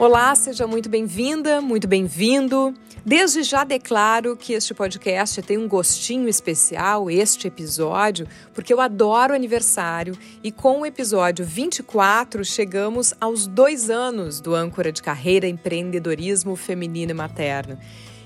Olá, seja muito bem-vinda, muito bem-vindo. Desde já declaro que este podcast tem um gostinho especial, este episódio, porque eu adoro aniversário e com o episódio 24 chegamos aos dois anos do âncora de carreira empreendedorismo feminino e materno.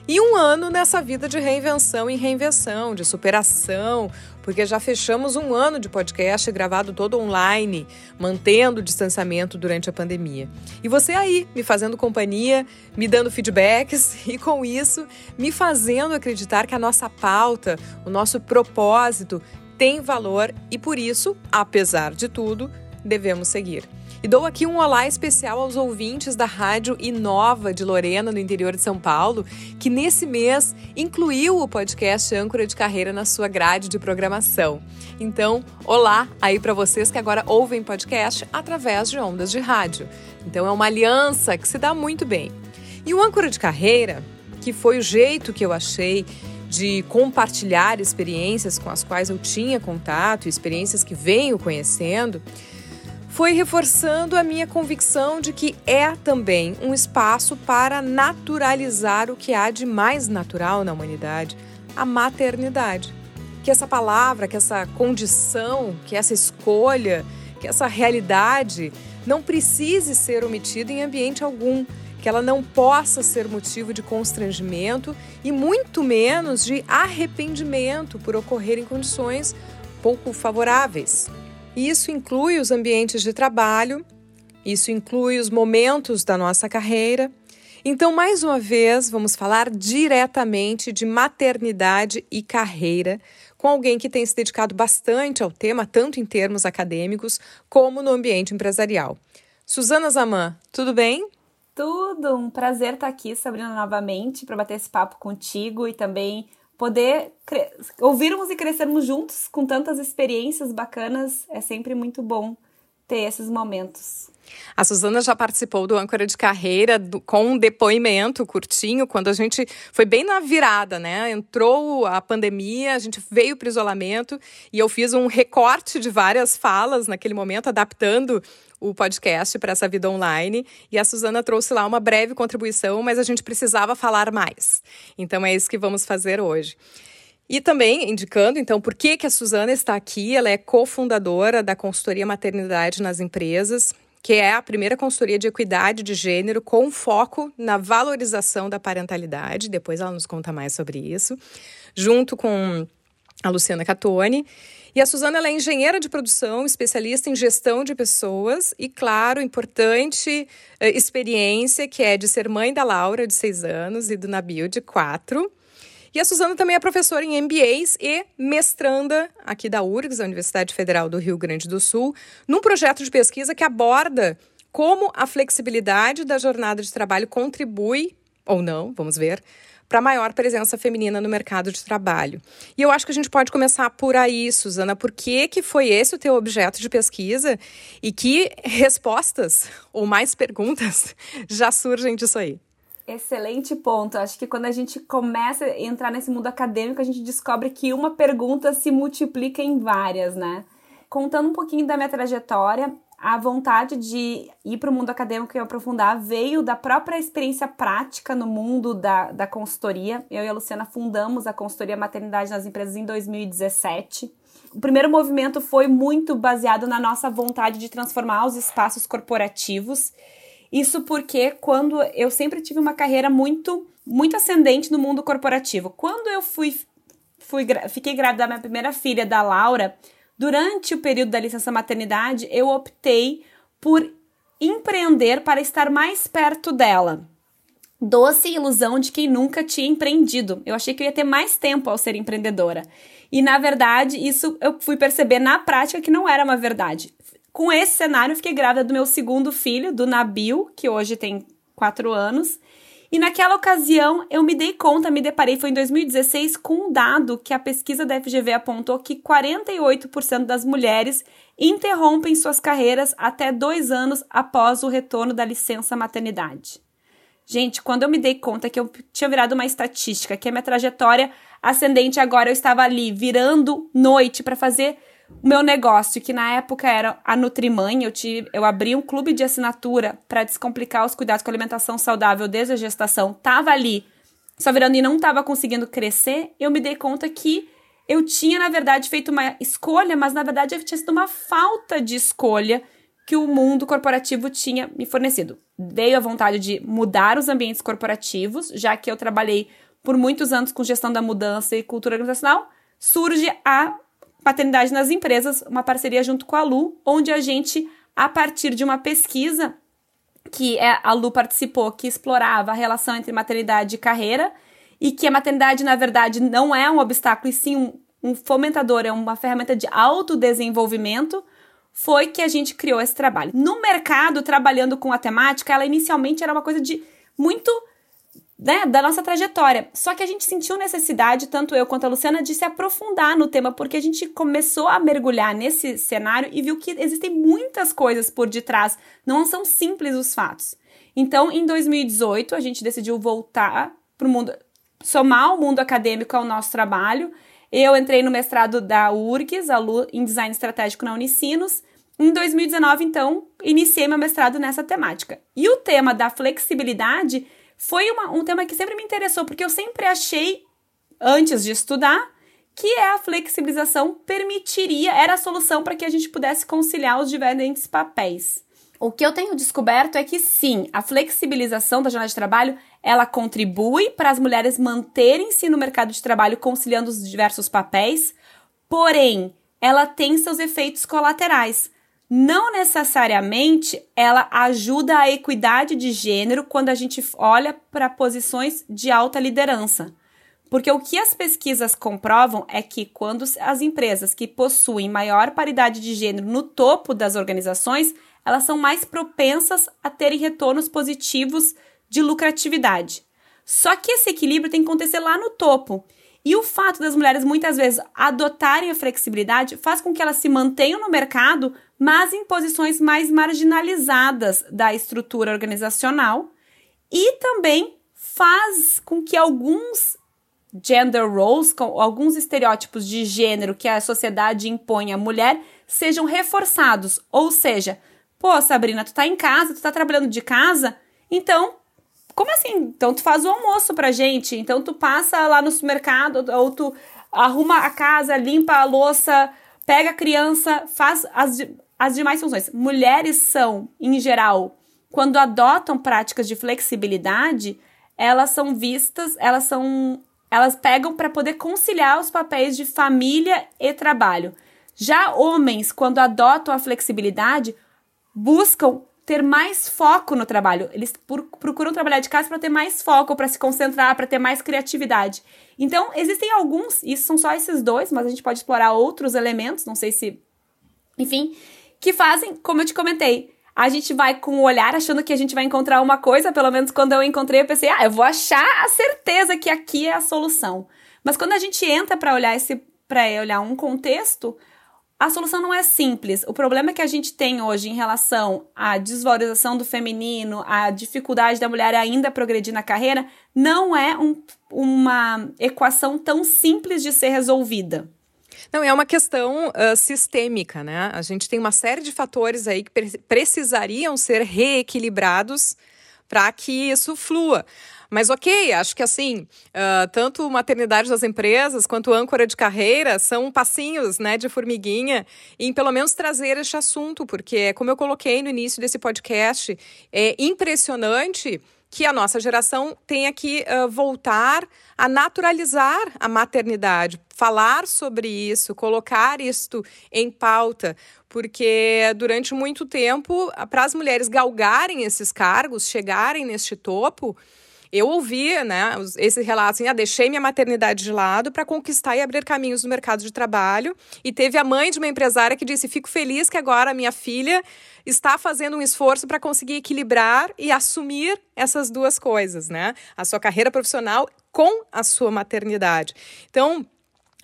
E um ano nessa vida de reinvenção e reinvenção, de superação, porque já fechamos um ano de podcast gravado todo online, mantendo o distanciamento durante a pandemia. E você aí, me fazendo companhia, me dando feedbacks e, com isso, me fazendo acreditar que a nossa pauta, o nosso propósito tem valor e, por isso, apesar de tudo, devemos seguir. E dou aqui um olá especial aos ouvintes da Rádio Inova de Lorena, no interior de São Paulo, que nesse mês incluiu o podcast Âncora de Carreira na sua grade de programação. Então, olá aí para vocês que agora ouvem podcast através de ondas de rádio. Então, é uma aliança que se dá muito bem. E o Âncora de Carreira, que foi o jeito que eu achei de compartilhar experiências com as quais eu tinha contato, experiências que venho conhecendo, foi reforçando a minha convicção de que é também um espaço para naturalizar o que há de mais natural na humanidade, a maternidade. Que essa palavra, que essa condição, que essa escolha, que essa realidade não precise ser omitida em ambiente algum, que ela não possa ser motivo de constrangimento e muito menos de arrependimento por ocorrer em condições pouco favoráveis. Isso inclui os ambientes de trabalho, isso inclui os momentos da nossa carreira. Então, mais uma vez, vamos falar diretamente de maternidade e carreira com alguém que tem se dedicado bastante ao tema, tanto em termos acadêmicos como no ambiente empresarial. Suzana Zaman, tudo bem? Tudo, um prazer estar aqui, Sabrina, novamente, para bater esse papo contigo e também poder ouvirmos e crescermos juntos com tantas experiências bacanas é sempre muito bom ter esses momentos. A Suzana já participou do âncora de carreira do, com um depoimento curtinho, quando a gente foi bem na virada, né? Entrou a pandemia, a gente veio para o isolamento e eu fiz um recorte de várias falas naquele momento, adaptando o podcast para essa vida online. E a Suzana trouxe lá uma breve contribuição, mas a gente precisava falar mais. Então é isso que vamos fazer hoje. E também indicando, então, por que, que a Suzana está aqui. Ela é cofundadora da consultoria Maternidade nas Empresas, que é a primeira consultoria de equidade de gênero com foco na valorização da parentalidade. Depois ela nos conta mais sobre isso, junto com a Luciana Catone. E a Suzana é engenheira de produção, especialista em gestão de pessoas e, claro, importante uh, experiência que é de ser mãe da Laura, de seis anos, e do Nabil, de quatro. E a Suzana também é professora em MBAs e mestranda aqui da URGS, a Universidade Federal do Rio Grande do Sul, num projeto de pesquisa que aborda como a flexibilidade da jornada de trabalho contribui, ou não, vamos ver, para maior presença feminina no mercado de trabalho. E eu acho que a gente pode começar por aí, Suzana. Por que, que foi esse o teu objeto de pesquisa e que respostas ou mais perguntas já surgem disso aí? Excelente ponto. Acho que quando a gente começa a entrar nesse mundo acadêmico, a gente descobre que uma pergunta se multiplica em várias, né? Contando um pouquinho da minha trajetória, a vontade de ir para o mundo acadêmico e aprofundar veio da própria experiência prática no mundo da, da consultoria. Eu e a Luciana fundamos a consultoria Maternidade nas Empresas em 2017. O primeiro movimento foi muito baseado na nossa vontade de transformar os espaços corporativos. Isso porque quando eu sempre tive uma carreira muito muito ascendente no mundo corporativo. Quando eu fui, fui fiquei grávida da minha primeira filha, da Laura, Durante o período da licença maternidade, eu optei por empreender para estar mais perto dela. Doce ilusão de quem nunca tinha empreendido. Eu achei que eu ia ter mais tempo ao ser empreendedora. E na verdade, isso eu fui perceber na prática que não era uma verdade. Com esse cenário, fiquei grávida do meu segundo filho, do Nabil, que hoje tem quatro anos, e naquela ocasião eu me dei conta, me deparei, foi em 2016, com um dado que a pesquisa da FGV apontou que 48% das mulheres interrompem suas carreiras até dois anos após o retorno da licença maternidade. Gente, quando eu me dei conta que eu tinha virado uma estatística, que a minha trajetória ascendente agora eu estava ali virando noite para fazer o meu negócio, que na época era a Nutrimãe, eu, tive, eu abri um clube de assinatura para descomplicar os cuidados com alimentação saudável desde a gestação, tava ali, só virando e não tava conseguindo crescer, eu me dei conta que eu tinha, na verdade, feito uma escolha, mas na verdade tinha sido uma falta de escolha que o mundo corporativo tinha me fornecido. Dei a vontade de mudar os ambientes corporativos, já que eu trabalhei por muitos anos com gestão da mudança e cultura organizacional, surge a paternidade nas empresas, uma parceria junto com a Lu, onde a gente, a partir de uma pesquisa que é, a Lu participou, que explorava a relação entre maternidade e carreira, e que a maternidade, na verdade, não é um obstáculo, e sim um, um fomentador, é uma ferramenta de autodesenvolvimento, foi que a gente criou esse trabalho. No mercado, trabalhando com a temática, ela inicialmente era uma coisa de muito né, da nossa trajetória. Só que a gente sentiu necessidade, tanto eu quanto a Luciana, de se aprofundar no tema, porque a gente começou a mergulhar nesse cenário e viu que existem muitas coisas por detrás, não são simples os fatos. Então, em 2018, a gente decidiu voltar para o mundo, somar o mundo acadêmico ao nosso trabalho. Eu entrei no mestrado da URGS, em Design Estratégico na Unicinos. Em 2019, então, iniciei meu mestrado nessa temática. E o tema da flexibilidade foi uma, um tema que sempre me interessou, porque eu sempre achei, antes de estudar, que é a flexibilização permitiria, era a solução para que a gente pudesse conciliar os diferentes papéis. O que eu tenho descoberto é que sim, a flexibilização da jornada de trabalho, ela contribui para as mulheres manterem-se no mercado de trabalho conciliando os diversos papéis, porém, ela tem seus efeitos colaterais não necessariamente ela ajuda a equidade de gênero quando a gente olha para posições de alta liderança. Porque o que as pesquisas comprovam é que quando as empresas que possuem maior paridade de gênero no topo das organizações, elas são mais propensas a terem retornos positivos de lucratividade. Só que esse equilíbrio tem que acontecer lá no topo. E o fato das mulheres muitas vezes adotarem a flexibilidade faz com que elas se mantenham no mercado, mas em posições mais marginalizadas da estrutura organizacional, e também faz com que alguns gender roles, com alguns estereótipos de gênero que a sociedade impõe à mulher, sejam reforçados. Ou seja, pô, Sabrina, tu tá em casa, tu tá trabalhando de casa, então como assim? Então tu faz o almoço pra gente, então tu passa lá no supermercado, ou tu arruma a casa, limpa a louça, pega a criança, faz as, as demais funções. Mulheres são, em geral, quando adotam práticas de flexibilidade, elas são vistas, elas são. Elas pegam para poder conciliar os papéis de família e trabalho. Já homens, quando adotam a flexibilidade, buscam ter mais foco no trabalho. Eles procuram trabalhar de casa para ter mais foco, para se concentrar, para ter mais criatividade. Então, existem alguns, isso são só esses dois, mas a gente pode explorar outros elementos, não sei se. Enfim, que fazem, como eu te comentei, a gente vai com o olhar achando que a gente vai encontrar uma coisa, pelo menos quando eu encontrei, eu pensei, ah, eu vou achar a certeza que aqui é a solução. Mas quando a gente entra para olhar esse para olhar um contexto, a solução não é simples. O problema que a gente tem hoje em relação à desvalorização do feminino, à dificuldade da mulher ainda progredir na carreira, não é um, uma equação tão simples de ser resolvida. Não, é uma questão uh, sistêmica, né? A gente tem uma série de fatores aí que pre precisariam ser reequilibrados para que isso flua. Mas ok, acho que assim, uh, tanto maternidade das empresas quanto âncora de carreira são passinhos né, de formiguinha em pelo menos trazer este assunto, porque, como eu coloquei no início desse podcast, é impressionante que a nossa geração tenha que uh, voltar a naturalizar a maternidade, falar sobre isso, colocar isto em pauta, porque durante muito tempo, para as mulheres galgarem esses cargos, chegarem neste topo, eu ouvi, né, esse relato assim, ah, deixei minha maternidade de lado para conquistar e abrir caminhos no mercado de trabalho. E teve a mãe de uma empresária que disse: "Fico feliz que agora a minha filha está fazendo um esforço para conseguir equilibrar e assumir essas duas coisas, né? A sua carreira profissional com a sua maternidade". Então,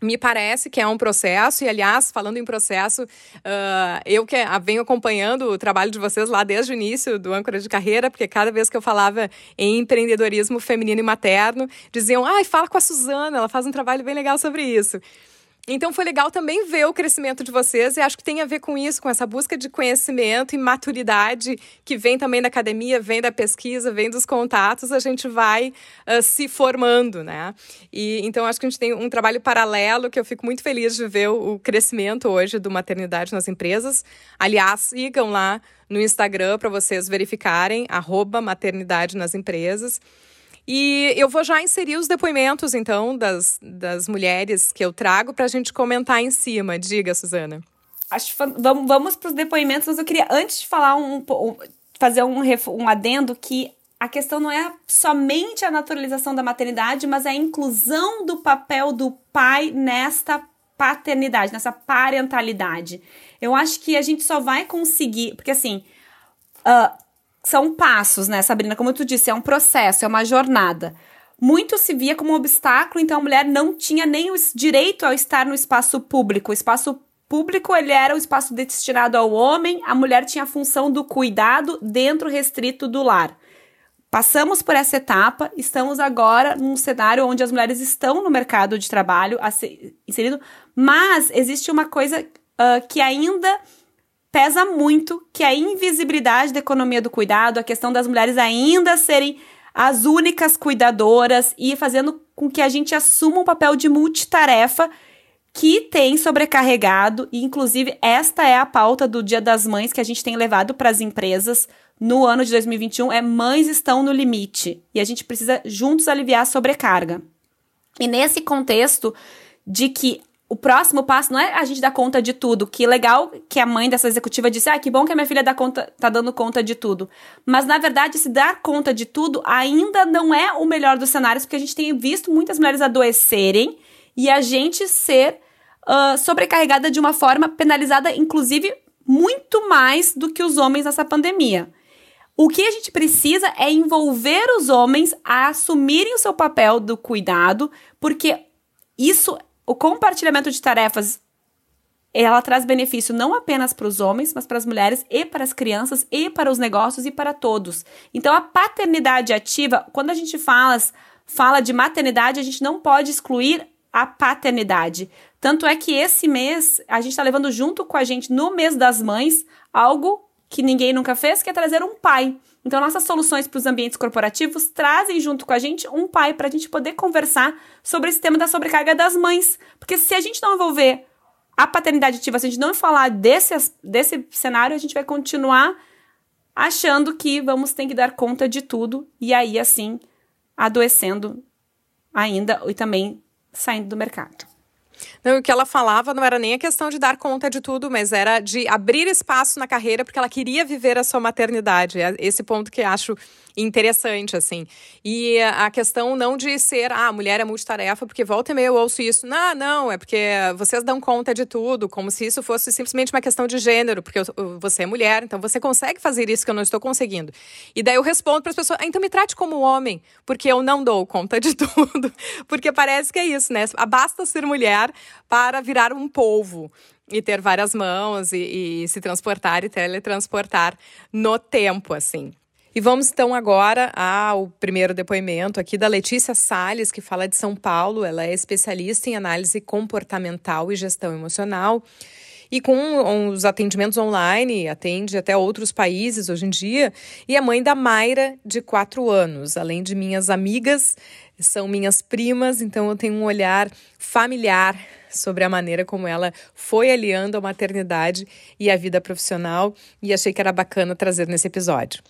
me parece que é um processo, e aliás, falando em processo, uh, eu que venho acompanhando o trabalho de vocês lá desde o início do âncora de carreira, porque cada vez que eu falava em empreendedorismo feminino e materno, diziam, ai, fala com a Suzana, ela faz um trabalho bem legal sobre isso. Então foi legal também ver o crescimento de vocês e acho que tem a ver com isso, com essa busca de conhecimento e maturidade que vem também da academia, vem da pesquisa, vem dos contatos, a gente vai uh, se formando, né? E então acho que a gente tem um trabalho paralelo que eu fico muito feliz de ver o, o crescimento hoje do maternidade nas empresas. Aliás, sigam lá no Instagram para vocês verificarem, maternidade nas empresas. E eu vou já inserir os depoimentos, então, das, das mulheres que eu trago para a gente comentar em cima. Diga, Suzana. Acho vamos, vamos para os depoimentos, mas eu queria, antes de falar um, fazer um, um adendo que a questão não é somente a naturalização da maternidade, mas a inclusão do papel do pai nesta paternidade, nessa parentalidade. Eu acho que a gente só vai conseguir, porque assim, uh, são passos, né, Sabrina? Como tu disse, é um processo, é uma jornada. Muito se via como um obstáculo, então a mulher não tinha nem o direito a estar no espaço público. O espaço público ele era o espaço destinado ao homem, a mulher tinha a função do cuidado dentro restrito do lar. Passamos por essa etapa, estamos agora num cenário onde as mulheres estão no mercado de trabalho inserido, mas existe uma coisa uh, que ainda pesa muito, que é a invisibilidade da economia do cuidado, a questão das mulheres ainda serem as únicas cuidadoras e fazendo com que a gente assuma um papel de multitarefa que tem sobrecarregado, e inclusive esta é a pauta do Dia das Mães que a gente tem levado para as empresas no ano de 2021, é mães estão no limite, e a gente precisa juntos aliviar a sobrecarga. E nesse contexto de que o próximo passo não é a gente dar conta de tudo. Que legal que a mãe dessa executiva disse: ah, que bom que a minha filha dá conta, tá dando conta de tudo. Mas, na verdade, se dar conta de tudo ainda não é o melhor dos cenários, porque a gente tem visto muitas mulheres adoecerem e a gente ser uh, sobrecarregada de uma forma penalizada, inclusive, muito mais do que os homens nessa pandemia. O que a gente precisa é envolver os homens a assumirem o seu papel do cuidado, porque isso o compartilhamento de tarefas ela traz benefício não apenas para os homens, mas para as mulheres e para as crianças e para os negócios e para todos. Então a paternidade ativa, quando a gente fala, fala de maternidade, a gente não pode excluir a paternidade. Tanto é que esse mês a gente está levando junto com a gente no mês das mães algo que ninguém nunca fez, que é trazer um pai. Então, nossas soluções para os ambientes corporativos trazem junto com a gente um pai para a gente poder conversar sobre esse tema da sobrecarga das mães. Porque se a gente não envolver a paternidade ativa, se a gente não falar desse, desse cenário, a gente vai continuar achando que vamos ter que dar conta de tudo e aí, assim, adoecendo ainda e também saindo do mercado. Não, o que ela falava não era nem a questão de dar conta de tudo, mas era de abrir espaço na carreira porque ela queria viver a sua maternidade. É esse ponto que acho interessante, assim. E a questão não de ser, ah, a mulher é multitarefa, porque volta e meia eu ouço isso. Não, não, é porque vocês dão conta de tudo, como se isso fosse simplesmente uma questão de gênero, porque você é mulher, então você consegue fazer isso que eu não estou conseguindo. E daí eu respondo para as pessoas, ah, então me trate como homem, porque eu não dou conta de tudo. porque parece que é isso, né? Basta ser mulher para virar um polvo e ter várias mãos e, e, se transportar e teletransportar no tempo, assim. E vamos então agora ao primeiro depoimento aqui da Letícia Sales, que fala de São Paulo. Ela é especialista em análise comportamental e gestão emocional. E com os atendimentos online, atende até outros países hoje em dia. E é mãe da Mayra, de quatro anos. Além de minhas amigas, são minhas primas, então eu tenho um olhar familiar sobre a maneira como ela foi aliando a maternidade e a vida profissional. E achei que era bacana trazer nesse episódio.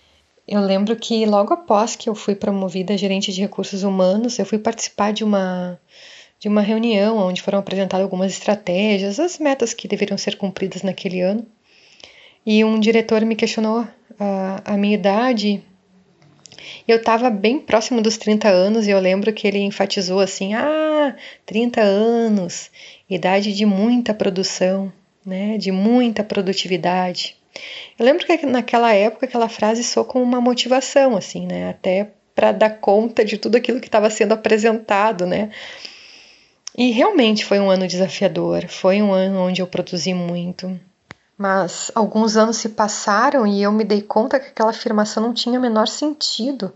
Eu lembro que logo após que eu fui promovida a gerente de recursos humanos, eu fui participar de uma de uma reunião onde foram apresentadas algumas estratégias, as metas que deveriam ser cumpridas naquele ano. E um diretor me questionou a, a minha idade. Eu estava bem próximo dos 30 anos e eu lembro que ele enfatizou assim: "Ah, 30 anos, idade de muita produção, né? De muita produtividade". Eu lembro que naquela época aquela frase soou como uma motivação, assim, né? Até para dar conta de tudo aquilo que estava sendo apresentado, né? E realmente foi um ano desafiador, foi um ano onde eu produzi muito. Mas alguns anos se passaram e eu me dei conta que aquela afirmação não tinha o menor sentido.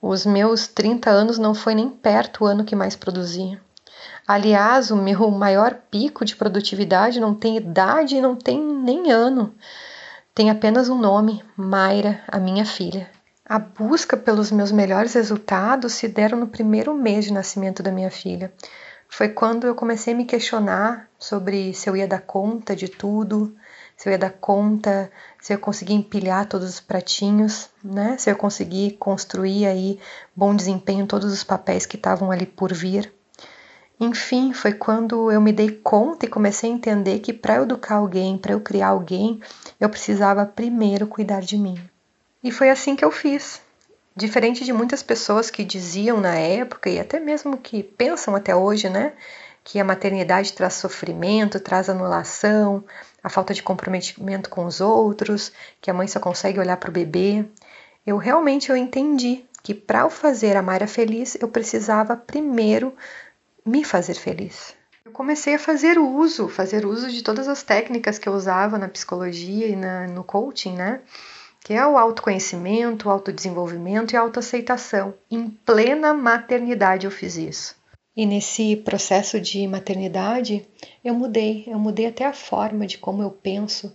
Os meus 30 anos não foi nem perto o ano que mais produzia. Aliás, o meu maior pico de produtividade não tem idade e não tem nem ano. Tem apenas um nome: Mayra, a minha filha. A busca pelos meus melhores resultados se deram no primeiro mês de nascimento da minha filha. Foi quando eu comecei a me questionar sobre se eu ia dar conta de tudo, se eu ia dar conta, se eu conseguir empilhar todos os pratinhos, né? Se eu conseguir construir aí bom desempenho em todos os papéis que estavam ali por vir. Enfim, foi quando eu me dei conta e comecei a entender que para educar alguém, para eu criar alguém, eu precisava primeiro cuidar de mim. E foi assim que eu fiz. Diferente de muitas pessoas que diziam na época e até mesmo que pensam até hoje, né, que a maternidade traz sofrimento, traz anulação, a falta de comprometimento com os outros, que a mãe só consegue olhar para o bebê. Eu realmente eu entendi que para eu fazer a Mayra feliz, eu precisava primeiro me fazer feliz. Eu comecei a fazer uso, fazer uso de todas as técnicas que eu usava na psicologia e na, no coaching, né? Que é o autoconhecimento, o autodesenvolvimento e a autoaceitação. Em plena maternidade eu fiz isso. E nesse processo de maternidade, eu mudei, eu mudei até a forma de como eu penso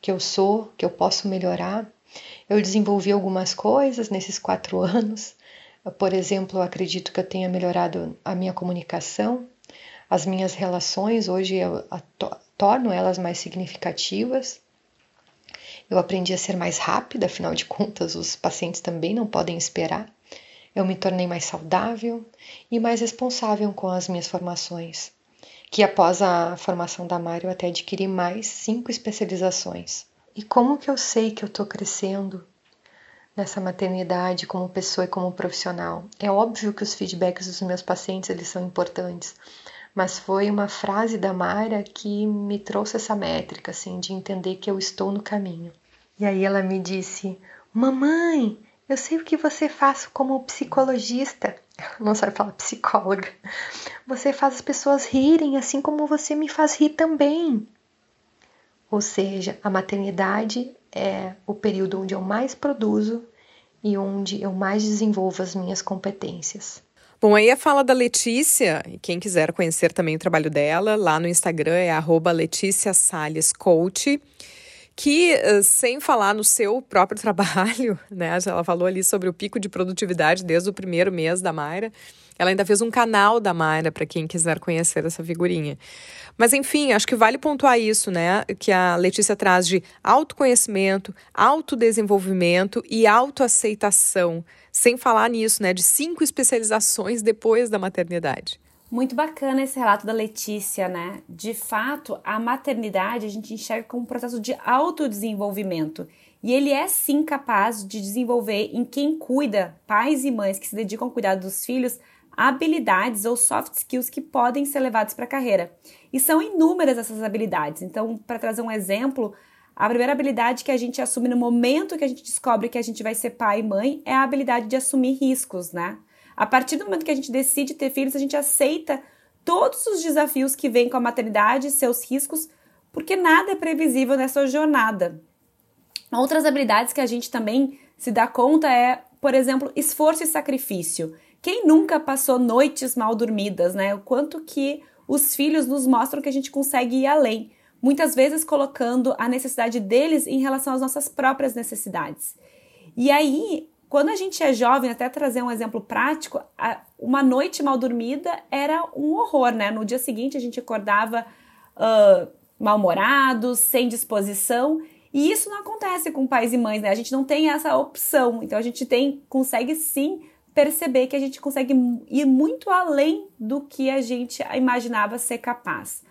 que eu sou, que eu posso melhorar. Eu desenvolvi algumas coisas nesses quatro anos, por exemplo, acredito que eu tenha melhorado a minha comunicação, as minhas relações, hoje eu torno elas mais significativas. Eu aprendi a ser mais rápida, afinal de contas, os pacientes também não podem esperar. Eu me tornei mais saudável e mais responsável com as minhas formações, que após a formação da Mário até adquiri mais cinco especializações. E como que eu sei que eu estou crescendo? Nessa maternidade como pessoa e como profissional. É óbvio que os feedbacks dos meus pacientes eles são importantes, mas foi uma frase da Mara que me trouxe essa métrica assim de entender que eu estou no caminho. E aí ela me disse: "Mamãe, eu sei o que você faz como psicologista. Não sabe falar psicóloga. Você faz as pessoas rirem assim como você me faz rir também. Ou seja, a maternidade é o período onde eu mais produzo e onde eu mais desenvolvo as minhas competências. Bom, aí a fala da Letícia, e quem quiser conhecer também o trabalho dela, lá no Instagram é arroba Letícia Salles Coach, que eh, sem falar no seu próprio trabalho, né? Ela falou ali sobre o pico de produtividade desde o primeiro mês da Mayra. Ela ainda fez um canal da Mayra para quem quiser conhecer essa figurinha. Mas enfim, acho que vale pontuar isso, né? Que a Letícia traz de autoconhecimento, autodesenvolvimento e autoaceitação. Sem falar nisso, né? De cinco especializações depois da maternidade. Muito bacana esse relato da Letícia, né? De fato, a maternidade a gente enxerga como um processo de autodesenvolvimento. E ele é sim capaz de desenvolver em quem cuida, pais e mães que se dedicam ao cuidado dos filhos, habilidades ou soft skills que podem ser levados para a carreira. E são inúmeras essas habilidades. Então, para trazer um exemplo, a primeira habilidade que a gente assume no momento que a gente descobre que a gente vai ser pai e mãe é a habilidade de assumir riscos, né? A partir do momento que a gente decide ter filhos, a gente aceita todos os desafios que vêm com a maternidade seus riscos, porque nada é previsível nessa jornada. Outras habilidades que a gente também se dá conta é, por exemplo, esforço e sacrifício. Quem nunca passou noites mal dormidas, né? O quanto que os filhos nos mostram que a gente consegue ir além, muitas vezes colocando a necessidade deles em relação às nossas próprias necessidades. E aí, quando a gente é jovem, até trazer um exemplo prático, uma noite mal dormida era um horror, né? No dia seguinte a gente acordava uh, mal-humorado, sem disposição. E isso não acontece com pais e mães, né? A gente não tem essa opção. Então a gente tem, consegue sim perceber que a gente consegue ir muito além do que a gente imaginava ser capaz.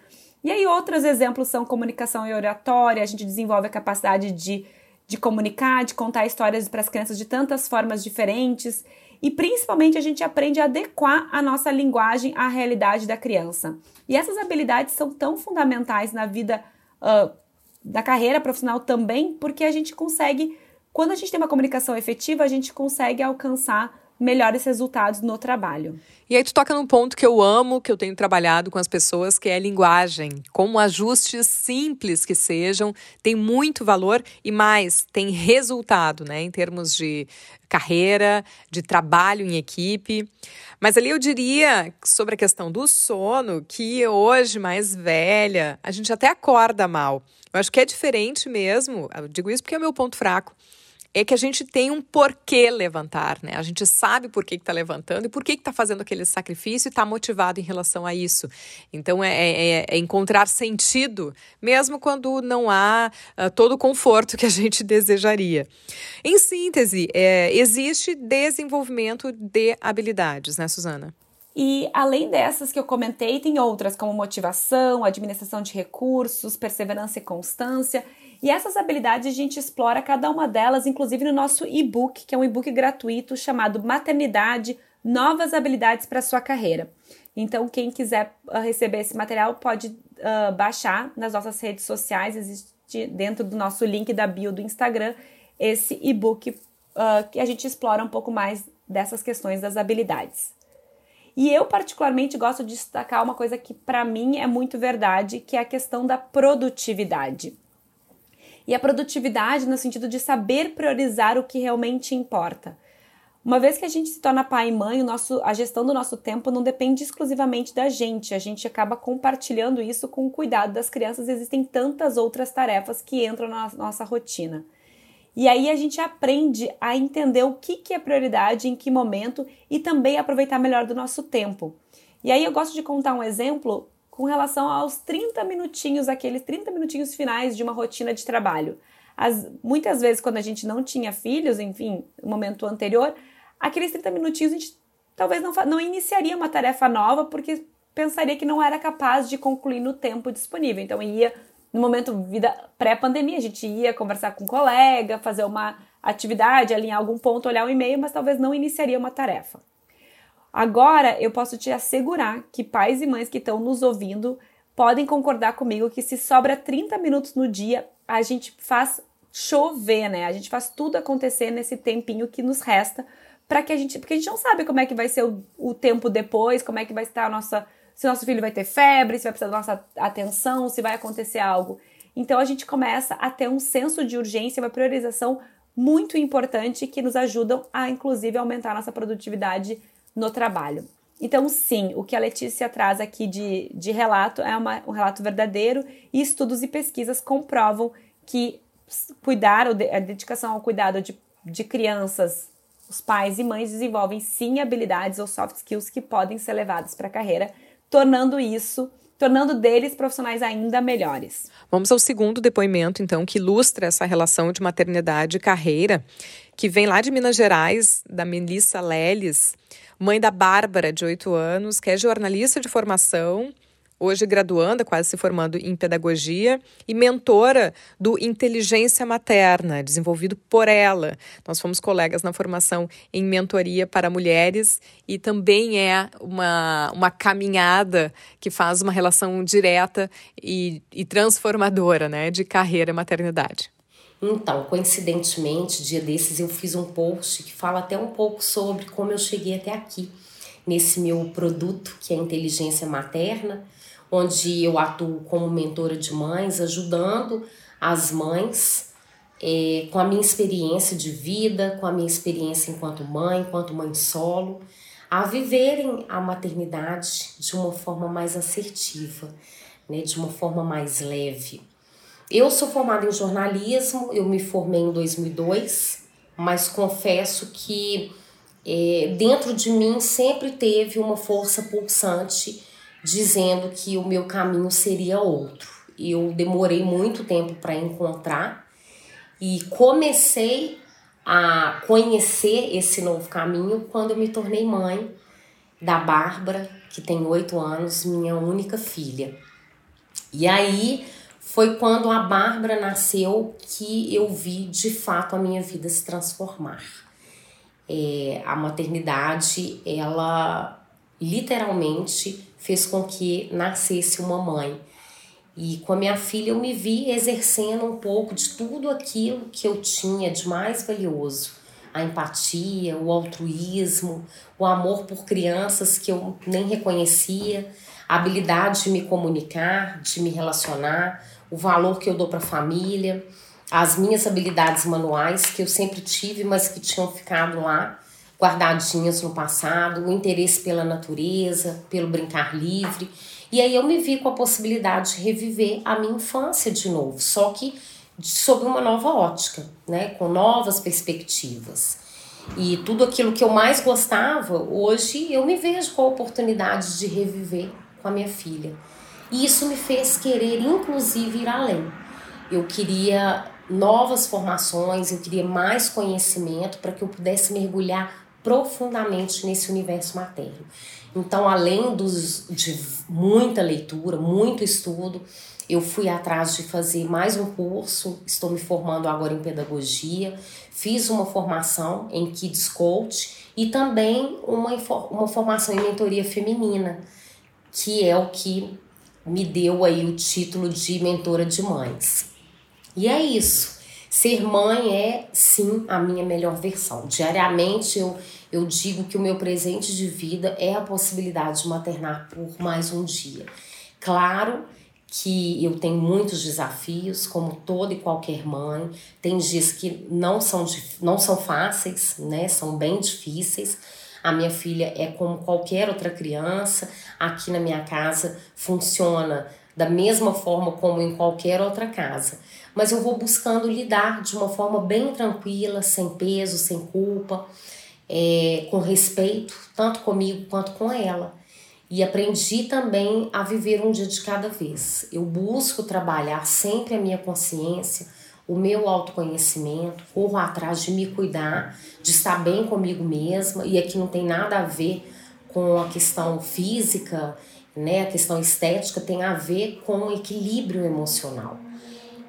E aí, outros exemplos são comunicação e oratória, a gente desenvolve a capacidade de, de comunicar, de contar histórias para as crianças de tantas formas diferentes, e principalmente a gente aprende a adequar a nossa linguagem à realidade da criança. E essas habilidades são tão fundamentais na vida uh, da carreira profissional também, porque a gente consegue, quando a gente tem uma comunicação efetiva, a gente consegue alcançar melhores resultados no trabalho. E aí tu toca num ponto que eu amo, que eu tenho trabalhado com as pessoas, que é a linguagem. Como ajustes simples que sejam, tem muito valor e mais, tem resultado, né, em termos de carreira, de trabalho em equipe. Mas ali eu diria sobre a questão do sono, que hoje mais velha, a gente até acorda mal. Eu acho que é diferente mesmo, eu digo isso porque é o meu ponto fraco é que a gente tem um porquê levantar, né? A gente sabe por que está levantando e por que está fazendo aquele sacrifício e está motivado em relação a isso. Então, é, é, é, encontrar sentido, mesmo quando não há uh, todo o conforto que a gente desejaria. Em síntese, é, existe desenvolvimento de habilidades, né, Suzana? E além dessas que eu comentei, tem outras como motivação, administração de recursos, perseverança e constância. E essas habilidades a gente explora cada uma delas, inclusive no nosso e-book, que é um e-book gratuito chamado Maternidade Novas Habilidades para Sua Carreira. Então, quem quiser uh, receber esse material pode uh, baixar nas nossas redes sociais, existe dentro do nosso link da bio do Instagram esse e-book uh, que a gente explora um pouco mais dessas questões das habilidades. E eu, particularmente, gosto de destacar uma coisa que, para mim, é muito verdade, que é a questão da produtividade. E a produtividade no sentido de saber priorizar o que realmente importa. Uma vez que a gente se torna pai e mãe, nosso, a gestão do nosso tempo não depende exclusivamente da gente. A gente acaba compartilhando isso com o cuidado das crianças. Existem tantas outras tarefas que entram na nossa rotina. E aí a gente aprende a entender o que, que é prioridade, em que momento e também aproveitar melhor do nosso tempo. E aí eu gosto de contar um exemplo com relação aos 30 minutinhos, aqueles 30 minutinhos finais de uma rotina de trabalho. As, muitas vezes, quando a gente não tinha filhos, enfim, no momento anterior, aqueles 30 minutinhos a gente talvez não, não iniciaria uma tarefa nova porque pensaria que não era capaz de concluir no tempo disponível. Então, ia no momento vida pré-pandemia, a gente ia conversar com um colega, fazer uma atividade, alinhar algum ponto, olhar um e-mail, mas talvez não iniciaria uma tarefa. Agora eu posso te assegurar que pais e mães que estão nos ouvindo podem concordar comigo que se sobra 30 minutos no dia, a gente faz chover, né? A gente faz tudo acontecer nesse tempinho que nos resta para que a gente, porque a gente não sabe como é que vai ser o, o tempo depois, como é que vai estar a nossa, se nosso filho vai ter febre, se vai precisar da nossa atenção, se vai acontecer algo. Então a gente começa a ter um senso de urgência, uma priorização muito importante que nos ajudam a inclusive aumentar a nossa produtividade no trabalho. Então, sim, o que a Letícia traz aqui de, de relato é uma, um relato verdadeiro e estudos e pesquisas comprovam que cuidar, a dedicação ao cuidado de, de crianças, os pais e mães desenvolvem sim habilidades ou soft skills que podem ser levadas para a carreira, tornando isso tornando deles profissionais ainda melhores. Vamos ao segundo depoimento, então, que ilustra essa relação de maternidade e carreira, que vem lá de Minas Gerais, da Melissa Leles, mãe da Bárbara, de 8 anos, que é jornalista de formação, hoje graduanda, quase se formando em pedagogia, e mentora do Inteligência Materna, desenvolvido por ela. Nós fomos colegas na formação em mentoria para mulheres e também é uma, uma caminhada que faz uma relação direta e, e transformadora né, de carreira e maternidade. Então, coincidentemente, dia desses eu fiz um post que fala até um pouco sobre como eu cheguei até aqui, nesse meu produto que é a inteligência materna, onde eu atuo como mentora de mães, ajudando as mães é, com a minha experiência de vida, com a minha experiência enquanto mãe, enquanto mãe solo, a viverem a maternidade de uma forma mais assertiva, né, de uma forma mais leve. Eu sou formada em jornalismo, eu me formei em 2002, mas confesso que é, dentro de mim sempre teve uma força pulsante dizendo que o meu caminho seria outro. Eu demorei muito tempo para encontrar e comecei a conhecer esse novo caminho quando eu me tornei mãe da Bárbara, que tem oito anos, minha única filha. E aí foi quando a Bárbara nasceu que eu vi de fato a minha vida se transformar. É, a maternidade, ela literalmente fez com que nascesse uma mãe. E com a minha filha eu me vi exercendo um pouco de tudo aquilo que eu tinha de mais valioso a empatia, o altruísmo, o amor por crianças que eu nem reconhecia, a habilidade de me comunicar, de me relacionar, o valor que eu dou para a família, as minhas habilidades manuais que eu sempre tive, mas que tinham ficado lá guardadinhas no passado, o interesse pela natureza, pelo brincar livre. E aí eu me vi com a possibilidade de reviver a minha infância de novo, só que sob uma nova ótica, né, com novas perspectivas. E tudo aquilo que eu mais gostava, hoje eu me vejo com a oportunidade de reviver com a minha filha. E isso me fez querer, inclusive, ir além. Eu queria novas formações, eu queria mais conhecimento para que eu pudesse mergulhar profundamente nesse universo materno. Então, além dos, de muita leitura, muito estudo, eu fui atrás de fazer mais um curso, estou me formando agora em pedagogia, fiz uma formação em Kids Coach e também uma, uma formação em mentoria feminina, que é o que me deu aí o título de mentora de mães. E é isso. Ser mãe é sim a minha melhor versão. Diariamente eu, eu digo que o meu presente de vida é a possibilidade de maternar por mais um dia. Claro que eu tenho muitos desafios, como toda e qualquer mãe. Tem dias que não são, não são fáceis, né? São bem difíceis. A minha filha é como qualquer outra criança. Aqui na minha casa funciona da mesma forma como em qualquer outra casa. Mas eu vou buscando lidar de uma forma bem tranquila, sem peso, sem culpa, é, com respeito, tanto comigo quanto com ela. E aprendi também a viver um dia de cada vez. Eu busco trabalhar sempre a minha consciência, o meu autoconhecimento, corro atrás de me cuidar, de estar bem comigo mesma, e aqui não tem nada a ver com a questão física, né? A questão estética tem a ver com o equilíbrio emocional.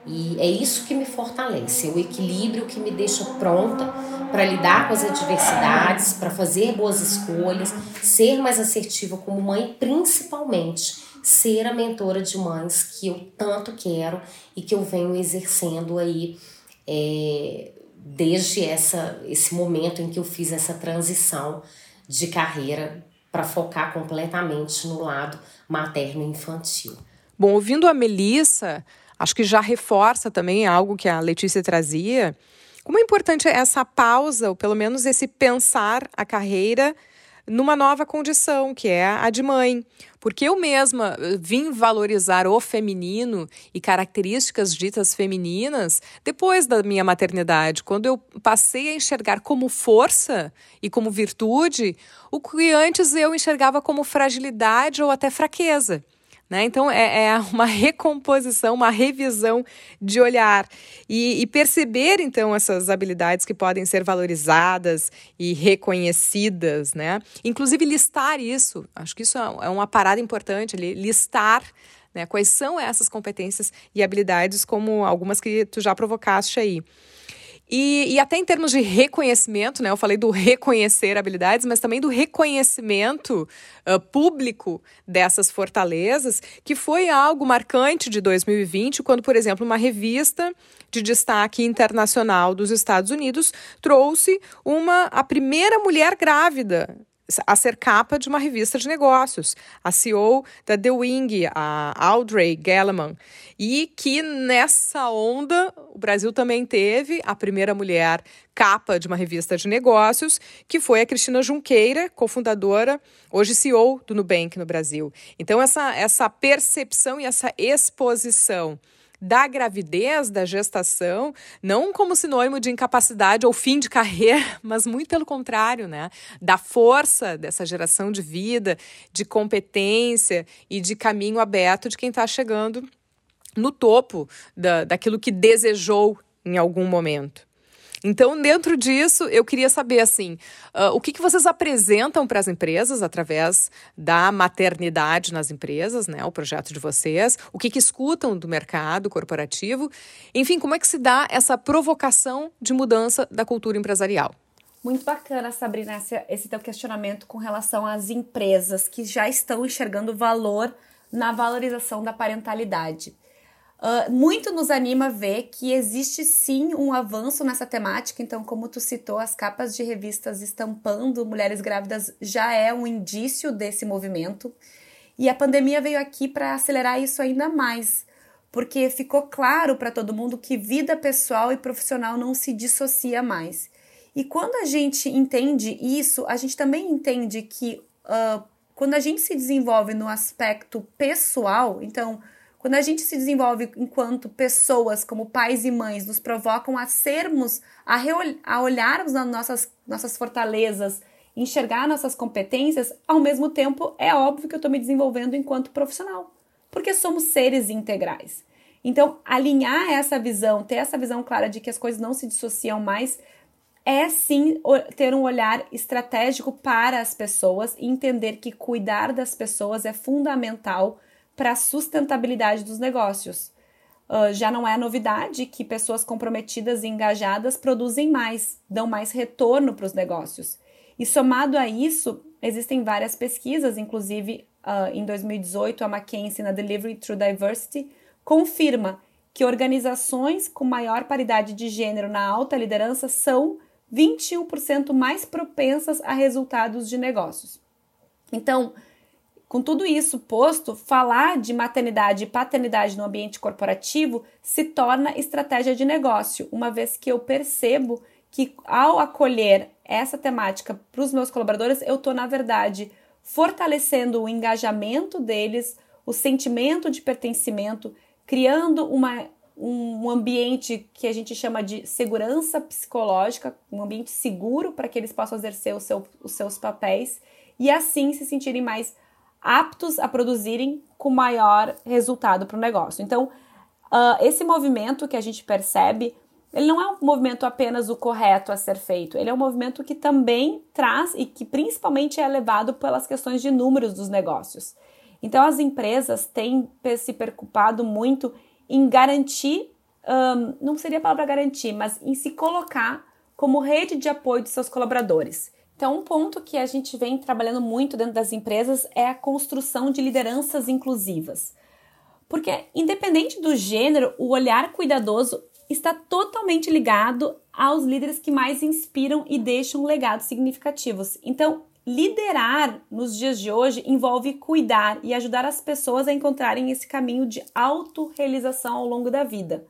E é isso que me fortalece, é o equilíbrio que me deixa pronta para lidar com as adversidades, para fazer boas escolhas, ser mais assertiva como mãe, principalmente ser a mentora de mães que eu tanto quero e que eu venho exercendo aí é, desde essa, esse momento em que eu fiz essa transição de carreira para focar completamente no lado materno infantil. Bom, ouvindo a Melissa, acho que já reforça também algo que a Letícia trazia. Como é importante essa pausa, ou pelo menos esse pensar a carreira numa nova condição, que é a de mãe. Porque eu mesma eh, vim valorizar o feminino e características ditas femininas depois da minha maternidade, quando eu passei a enxergar como força e como virtude o que antes eu enxergava como fragilidade ou até fraqueza. Né? Então, é, é, uma recomposição, uma revisão de olhar e, e, perceber, então, essas habilidades que podem ser valorizadas e reconhecidas. Né? Inclusive, listar isso. Acho que isso é, é uma parada importante, listar né? quais são essas competências e habilidades, como algumas que tu já provocaste aí. E, e, até em termos de reconhecimento, né? Eu falei do reconhecer habilidades, mas também do reconhecimento uh, público dessas fortalezas, que foi algo marcante de 2020, quando, por exemplo, uma revista de destaque internacional dos Estados Unidos trouxe uma a primeira mulher grávida a ser capa de uma revista de negócios, a CEO da The Wing, a Audrey Gellerman, e que nessa onda o Brasil também teve a primeira mulher capa de uma revista de negócios, que foi a Cristina Junqueira, cofundadora, hoje CEO do Nubank no Brasil. Então essa essa percepção e essa exposição da gravidez, da gestação, não como sinônimo de incapacidade ou fim de carreira, mas muito pelo contrário, né? Da força dessa geração de vida, de competência e de caminho aberto de quem está chegando no topo da, daquilo que desejou em algum momento. Então, dentro disso, eu queria saber assim, uh, o que, que vocês apresentam para as empresas através da maternidade nas empresas, né? O projeto de vocês, o que, que escutam do mercado corporativo, enfim, como é que se dá essa provocação de mudança da cultura empresarial? Muito bacana, Sabrina, esse, esse teu questionamento com relação às empresas que já estão enxergando valor na valorização da parentalidade. Uh, muito nos anima ver que existe sim um avanço nessa temática. Então, como tu citou, as capas de revistas estampando mulheres grávidas já é um indício desse movimento. E a pandemia veio aqui para acelerar isso ainda mais, porque ficou claro para todo mundo que vida pessoal e profissional não se dissocia mais. E quando a gente entende isso, a gente também entende que uh, quando a gente se desenvolve no aspecto pessoal, então quando a gente se desenvolve enquanto pessoas, como pais e mães, nos provocam a sermos, a, a olharmos nas nossas, nossas fortalezas, enxergar nossas competências, ao mesmo tempo é óbvio que eu estou me desenvolvendo enquanto profissional, porque somos seres integrais. Então, alinhar essa visão, ter essa visão clara de que as coisas não se dissociam mais, é sim ter um olhar estratégico para as pessoas e entender que cuidar das pessoas é fundamental para a sustentabilidade dos negócios. Uh, já não é novidade que pessoas comprometidas e engajadas produzem mais, dão mais retorno para os negócios. E somado a isso, existem várias pesquisas, inclusive uh, em 2018, a McKinsey, na Delivery Through Diversity, confirma que organizações com maior paridade de gênero na alta liderança são 21% mais propensas a resultados de negócios. Então, com tudo isso posto, falar de maternidade e paternidade no ambiente corporativo se torna estratégia de negócio, uma vez que eu percebo que ao acolher essa temática para os meus colaboradores, eu estou, na verdade, fortalecendo o engajamento deles, o sentimento de pertencimento, criando uma, um ambiente que a gente chama de segurança psicológica, um ambiente seguro para que eles possam exercer seu, os seus papéis e assim se sentirem mais aptos a produzirem com maior resultado para o negócio. Então, uh, esse movimento que a gente percebe, ele não é um movimento apenas o correto a ser feito, ele é um movimento que também traz e que principalmente é levado pelas questões de números dos negócios. Então, as empresas têm se preocupado muito em garantir, um, não seria a palavra garantir, mas em se colocar como rede de apoio de seus colaboradores. Então, um ponto que a gente vem trabalhando muito dentro das empresas é a construção de lideranças inclusivas. Porque, independente do gênero, o olhar cuidadoso está totalmente ligado aos líderes que mais inspiram e deixam legados significativos. Então, liderar nos dias de hoje envolve cuidar e ajudar as pessoas a encontrarem esse caminho de autorrealização ao longo da vida.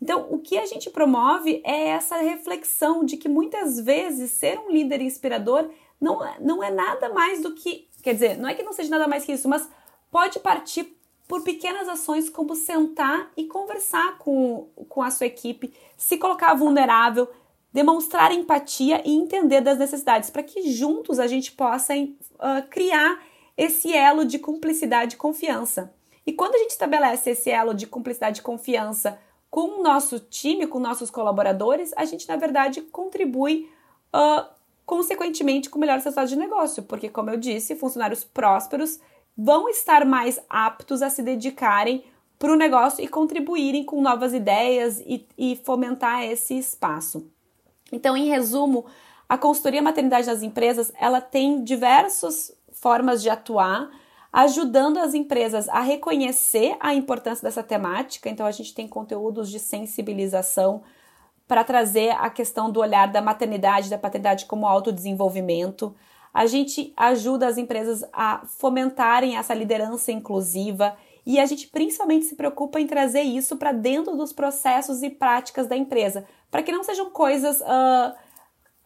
Então, o que a gente promove é essa reflexão de que muitas vezes ser um líder inspirador não, não é nada mais do que. Quer dizer, não é que não seja nada mais que isso, mas pode partir por pequenas ações como sentar e conversar com, com a sua equipe, se colocar vulnerável, demonstrar empatia e entender das necessidades, para que juntos a gente possa uh, criar esse elo de cumplicidade e confiança. E quando a gente estabelece esse elo de cumplicidade e confiança com o nosso time, com nossos colaboradores, a gente, na verdade, contribui uh, consequentemente com melhores resultados de negócio, porque, como eu disse, funcionários prósperos vão estar mais aptos a se dedicarem para o negócio e contribuírem com novas ideias e, e fomentar esse espaço. Então, em resumo, a consultoria maternidade das empresas ela tem diversas formas de atuar ajudando as empresas a reconhecer a importância dessa temática. Então, a gente tem conteúdos de sensibilização para trazer a questão do olhar da maternidade, da paternidade como autodesenvolvimento. A gente ajuda as empresas a fomentarem essa liderança inclusiva e a gente principalmente se preocupa em trazer isso para dentro dos processos e práticas da empresa, para que não sejam coisas uh,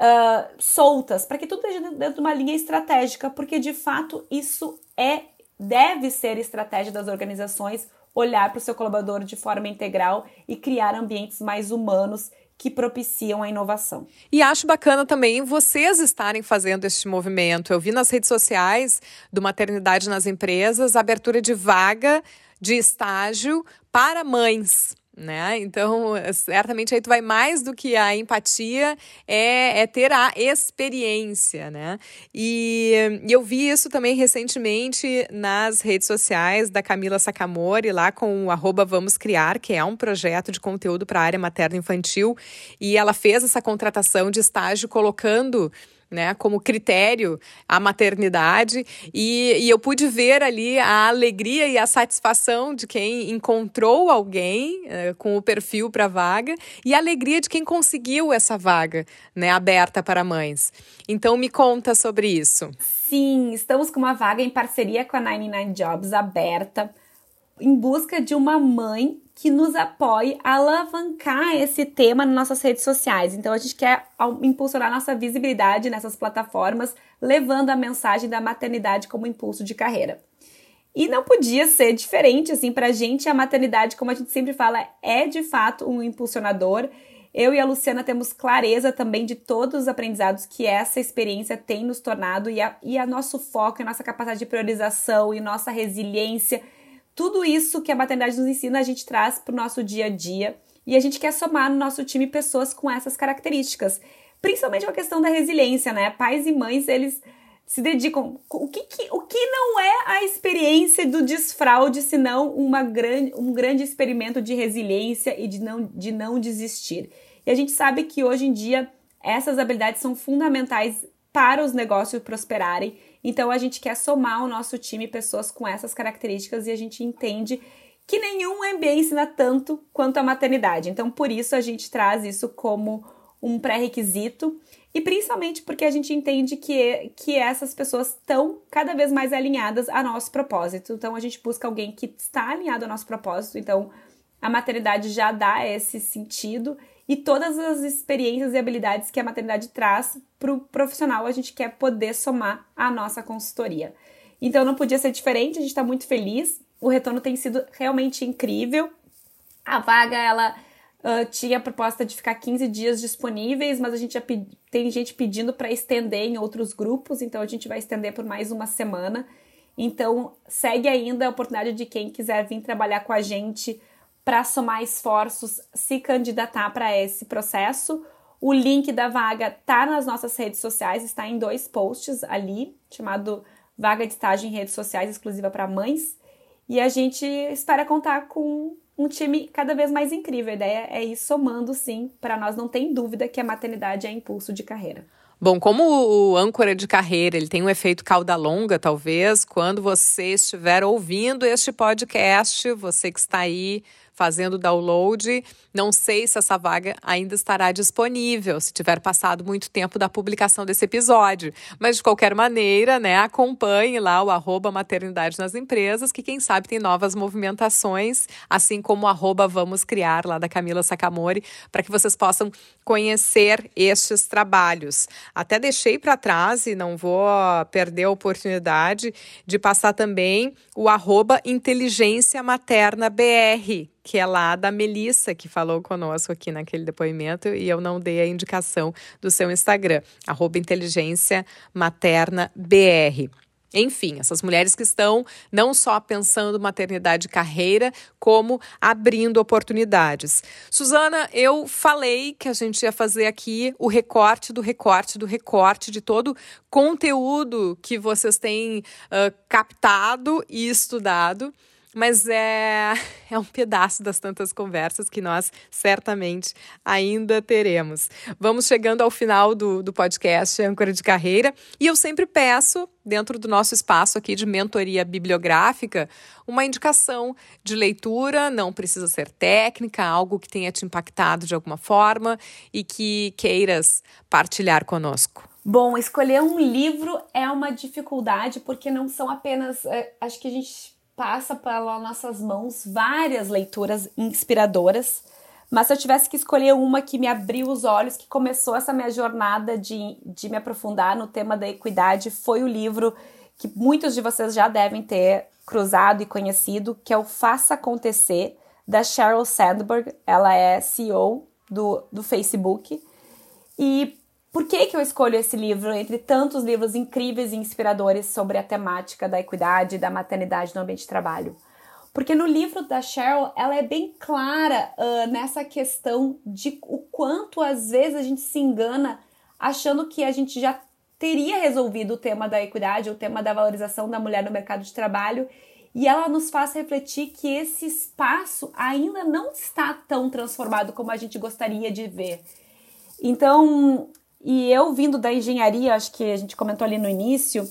uh, soltas, para que tudo esteja dentro de uma linha estratégica, porque de fato isso é deve ser estratégia das organizações olhar para o seu colaborador de forma integral e criar ambientes mais humanos que propiciam a inovação. E acho bacana também vocês estarem fazendo este movimento. Eu vi nas redes sociais do Maternidade nas Empresas abertura de vaga de estágio para mães né? Então, certamente aí tu vai mais do que a empatia, é, é ter a experiência, né? E, e, eu vi isso também recentemente nas redes sociais da Camila Sacamori, lá com o arroba Vamos Criar, que é um projeto de conteúdo para a área materno-infantil, e ela fez essa contratação de estágio colocando né, como critério a maternidade e, e, eu pude ver ali a alegria e a satisfação de quem encontrou alguém uh, com o perfil para a vaga e a alegria de quem conseguiu essa vaga, né, aberta para mães. Então me conta sobre isso. Sim, estamos com uma vaga em parceria com a 99 Jobs aberta em busca de uma mãe que nos apoie a alavancar esse tema nas nossas redes sociais. Então a gente quer impulsionar nossa visibilidade nessas plataformas, levando a mensagem da maternidade como impulso de carreira. E não podia ser diferente, assim, pra gente a maternidade, como a gente sempre fala, é de fato um impulsionador. Eu e a Luciana temos clareza também de todos os aprendizados que essa experiência tem nos tornado e a, e a nosso foco, a nossa capacidade de priorização e nossa resiliência tudo isso que a maternidade nos ensina, a gente traz para o nosso dia a dia e a gente quer somar no nosso time pessoas com essas características. Principalmente a questão da resiliência, né? Pais e mães, eles se dedicam. O que, que, o que não é a experiência do desfraude, senão uma grande, um grande experimento de resiliência e de não, de não desistir? E a gente sabe que hoje em dia essas habilidades são fundamentais para os negócios prosperarem então a gente quer somar ao nosso time pessoas com essas características e a gente entende que nenhum MBA ensina tanto quanto a maternidade. Então por isso a gente traz isso como um pré-requisito e principalmente porque a gente entende que, que essas pessoas estão cada vez mais alinhadas a nosso propósito. Então a gente busca alguém que está alinhado ao nosso propósito. Então a maternidade já dá esse sentido e todas as experiências e habilidades que a maternidade traz para o profissional a gente quer poder somar à nossa consultoria. Então não podia ser diferente, a gente está muito feliz. O retorno tem sido realmente incrível. A vaga ela uh, tinha a proposta de ficar 15 dias disponíveis, mas a gente já tem gente pedindo para estender em outros grupos, então a gente vai estender por mais uma semana. Então segue ainda a oportunidade de quem quiser vir trabalhar com a gente para somar esforços, se candidatar para esse processo. O link da vaga tá nas nossas redes sociais, está em dois posts ali, chamado Vaga de Estágio em Redes Sociais exclusiva para mães. E a gente espera contar com um time cada vez mais incrível. A ideia é ir somando, sim, para nós não tem dúvida que a maternidade é impulso de carreira. Bom, como o âncora de carreira, ele tem um efeito cauda longa, talvez, quando você estiver ouvindo este podcast, você que está aí fazendo download. Não sei se essa vaga ainda estará disponível, se tiver passado muito tempo da publicação desse episódio. Mas, de qualquer maneira, né, acompanhe lá o arroba maternidade nas empresas, que quem sabe tem novas movimentações, assim como o arroba vamos criar lá da Camila Sacamori, para que vocês possam conhecer estes trabalhos. Até deixei para trás e não vou perder a oportunidade de passar também o arroba inteligência materna BR, que é lá da Melissa, que falou conosco aqui naquele depoimento, e eu não dei a indicação do seu Instagram, arroba inteligência materna BR. Enfim, essas mulheres que estão não só pensando maternidade e carreira, como abrindo oportunidades. Suzana, eu falei que a gente ia fazer aqui o recorte do recorte do recorte de todo conteúdo que vocês têm uh, captado e estudado mas é, é um pedaço das tantas conversas que nós certamente ainda teremos. Vamos chegando ao final do, do podcast Âncora de Carreira e eu sempre peço, dentro do nosso espaço aqui de mentoria bibliográfica, uma indicação de leitura, não precisa ser técnica, algo que tenha te impactado de alguma forma e que queiras partilhar conosco. Bom, escolher um livro é uma dificuldade porque não são apenas. É, acho que a gente passa pelas nossas mãos várias leituras inspiradoras, mas se eu tivesse que escolher uma que me abriu os olhos, que começou essa minha jornada de, de me aprofundar no tema da equidade, foi o livro que muitos de vocês já devem ter cruzado e conhecido, que é o Faça Acontecer, da Sheryl Sandberg. Ela é CEO do, do Facebook. E por que, que eu escolho esse livro entre tantos livros incríveis e inspiradores sobre a temática da equidade e da maternidade no ambiente de trabalho? Porque no livro da Cheryl, ela é bem clara uh, nessa questão de o quanto às vezes a gente se engana achando que a gente já teria resolvido o tema da equidade, o tema da valorização da mulher no mercado de trabalho, e ela nos faz refletir que esse espaço ainda não está tão transformado como a gente gostaria de ver. Então, E eu vindo da engenharia, acho que a gente comentou ali no início,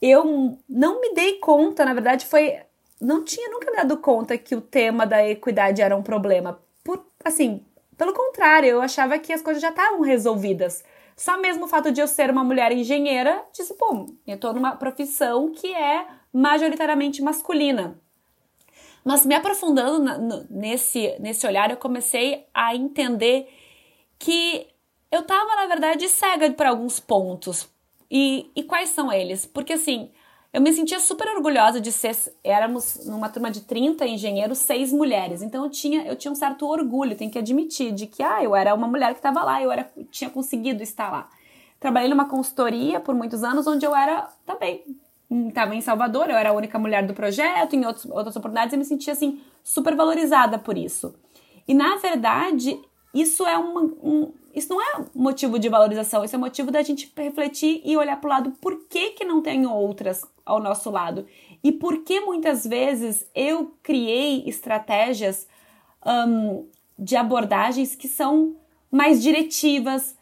eu não me dei conta, na verdade foi não tinha nunca me dado conta que o tema da equidade era um problema. Por assim, pelo contrário, eu achava que as coisas já estavam resolvidas. Só mesmo o fato de eu ser uma mulher engenheira, disse, pô, eu tô numa profissão que é majoritariamente masculina. Mas me aprofundando na, nesse, nesse olhar, eu comecei a entender que eu tava, na verdade, cega para alguns pontos. E, e quais são eles? Porque assim, eu me sentia super orgulhosa de ser. Éramos numa turma de 30 engenheiros, seis mulheres. Então eu tinha, eu tinha um certo orgulho, tenho que admitir, de que ah, eu era uma mulher que estava lá, eu era, tinha conseguido estar lá. Trabalhei numa consultoria por muitos anos, onde eu era também. Estava em Salvador, eu era a única mulher do projeto, em outros, outras oportunidades, e me sentia assim, super valorizada por isso. E na verdade, isso é uma, um, isso não é motivo de valorização, isso é motivo da gente refletir e olhar para o lado por que, que não tem outras ao nosso lado e por que muitas vezes eu criei estratégias um, de abordagens que são mais diretivas,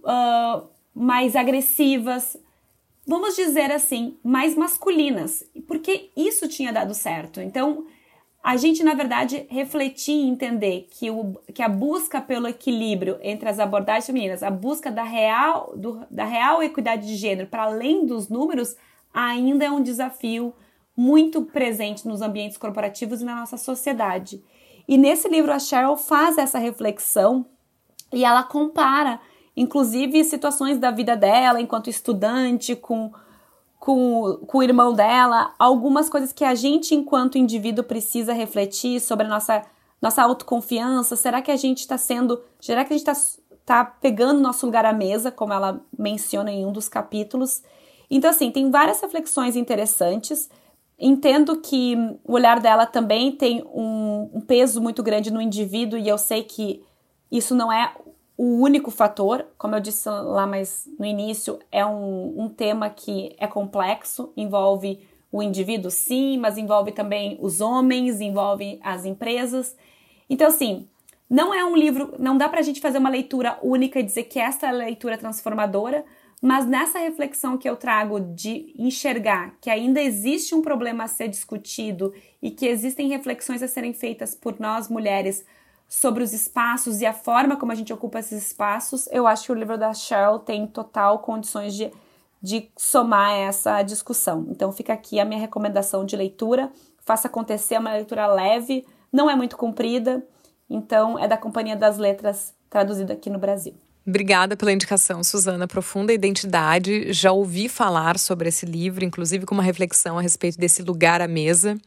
uh, mais agressivas, vamos dizer assim, mais masculinas, porque isso tinha dado certo. Então, a gente, na verdade, refletir e entender que, o, que a busca pelo equilíbrio entre as abordagens femininas, a busca da real, do, da real equidade de gênero para além dos números, ainda é um desafio muito presente nos ambientes corporativos e na nossa sociedade. E nesse livro a Cheryl faz essa reflexão e ela compara, inclusive, situações da vida dela enquanto estudante com com, com o irmão dela, algumas coisas que a gente, enquanto indivíduo, precisa refletir sobre a nossa, nossa autoconfiança. Será que a gente está sendo. Será que a gente está tá pegando nosso lugar à mesa, como ela menciona em um dos capítulos? Então, assim, tem várias reflexões interessantes. Entendo que o olhar dela também tem um, um peso muito grande no indivíduo, e eu sei que isso não é o único fator, como eu disse lá mais no início, é um, um tema que é complexo, envolve o indivíduo, sim, mas envolve também os homens, envolve as empresas. Então, assim, não é um livro, não dá pra gente fazer uma leitura única e dizer que esta é a leitura transformadora, mas nessa reflexão que eu trago de enxergar que ainda existe um problema a ser discutido e que existem reflexões a serem feitas por nós mulheres sobre os espaços e a forma como a gente ocupa esses espaços, eu acho que o livro da Cheryl tem total condições de, de somar essa discussão. Então fica aqui a minha recomendação de leitura. Faça acontecer, é uma leitura leve, não é muito comprida, então é da Companhia das Letras, traduzido aqui no Brasil. Obrigada pela indicação, Suzana. Profunda Identidade. Já ouvi falar sobre esse livro, inclusive com uma reflexão a respeito desse lugar à mesa.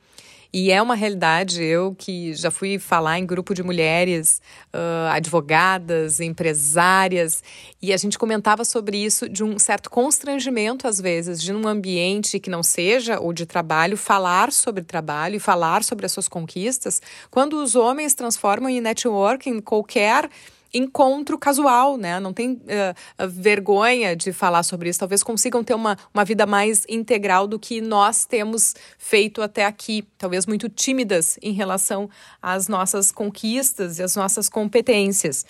E é uma realidade, eu que já fui falar em grupo de mulheres, uh, advogadas, empresárias, e a gente comentava sobre isso de um certo constrangimento, às vezes, de um ambiente que não seja o de trabalho, falar sobre trabalho e falar sobre as suas conquistas, quando os homens transformam em networking qualquer encontro casual, né? Não tem uh, vergonha de falar sobre isso. Talvez consigam ter uma, uma vida mais integral do que nós temos feito até aqui. Talvez muito tímidas em relação às nossas conquistas e às nossas competências.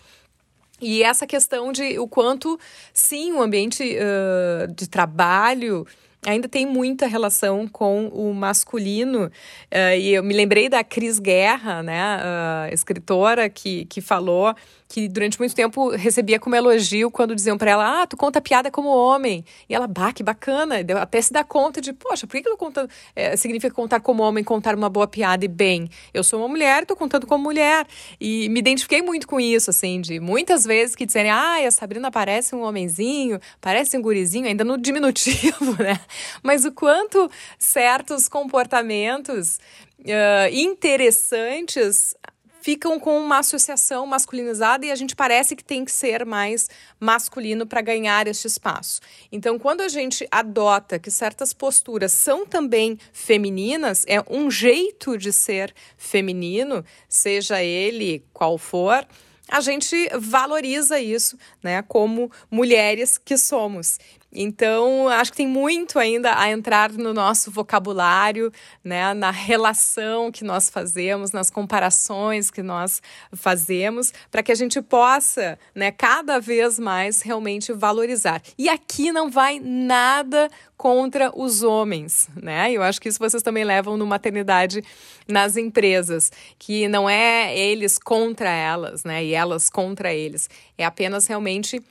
E essa questão de o quanto, sim, o ambiente uh, de trabalho ainda tem muita relação com o masculino. Uh, e eu me lembrei da Cris Guerra, né, uh, escritora, que, que falou que durante muito tempo recebia como elogio quando diziam para ela: Ah, tu conta piada como homem. E ela, bah, que bacana. Até se dá conta de, poxa, por que, que eu contando? É, significa contar como homem, contar uma boa piada e bem. Eu sou uma mulher, tô contando como mulher. E me identifiquei muito com isso, assim, de muitas vezes que dizem, ah, a Sabrina parece um homenzinho, parece um gurizinho, ainda no diminutivo, né? Mas o quanto certos comportamentos uh, interessantes ficam com uma associação masculinizada e a gente parece que tem que ser mais masculino para ganhar este espaço. Então, quando a gente adota que certas posturas são também femininas, é um jeito de ser feminino, seja ele qual for, a gente valoriza isso, né, como mulheres que somos. Então, acho que tem muito ainda a entrar no nosso vocabulário, né, na relação que nós fazemos, nas comparações que nós fazemos, para que a gente possa, né, cada vez mais realmente valorizar. E aqui não vai nada contra os homens, né? Eu acho que isso vocês também levam no maternidade nas empresas, que não é eles contra elas, né? E elas contra eles. É apenas realmente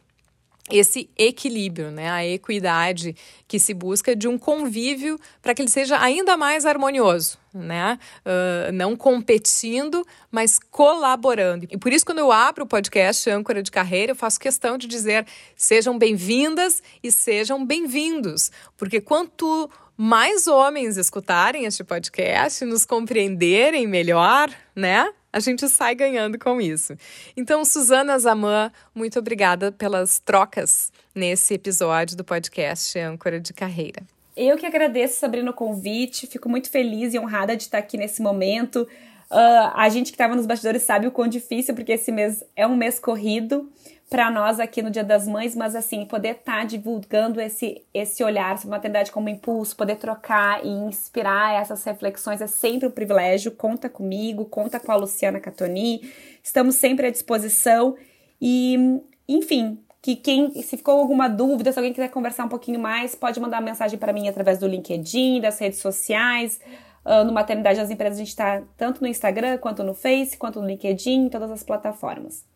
esse equilíbrio, né, a equidade que se busca de um convívio para que ele seja ainda mais harmonioso, né, uh, não competindo, mas colaborando. E por isso quando eu abro o podcast Âncora de Carreira, eu faço questão de dizer sejam bem-vindas e sejam bem-vindos, porque quanto mais homens escutarem este podcast, nos compreenderem melhor, né? A gente sai ganhando com isso. Então, Suzana Zaman, muito obrigada pelas trocas nesse episódio do podcast Âncora de Carreira. Eu que agradeço, Sabrina, o convite. Fico muito feliz e honrada de estar aqui nesse momento. Uh, a gente que estava nos bastidores sabe o quão difícil, porque esse mês é um mês corrido para nós aqui no Dia das Mães, mas assim, poder estar tá divulgando esse, esse olhar sobre maternidade como impulso, poder trocar e inspirar essas reflexões é sempre um privilégio. Conta comigo, conta com a Luciana Catoni, estamos sempre à disposição e, enfim, que quem, se ficou alguma dúvida, se alguém quiser conversar um pouquinho mais, pode mandar mensagem para mim através do LinkedIn, das redes sociais. Uh, no Maternidade das Empresas a gente está tanto no Instagram, quanto no Face, quanto no LinkedIn, em todas as plataformas.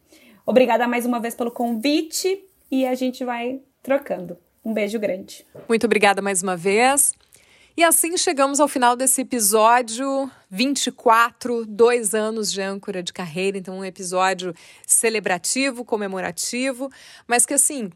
Obrigada mais uma vez pelo convite e a gente vai trocando. Um beijo grande. Muito obrigada mais uma vez. E assim chegamos ao final desse episódio 24, dois anos de âncora de carreira, então um episódio celebrativo, comemorativo, mas que assim,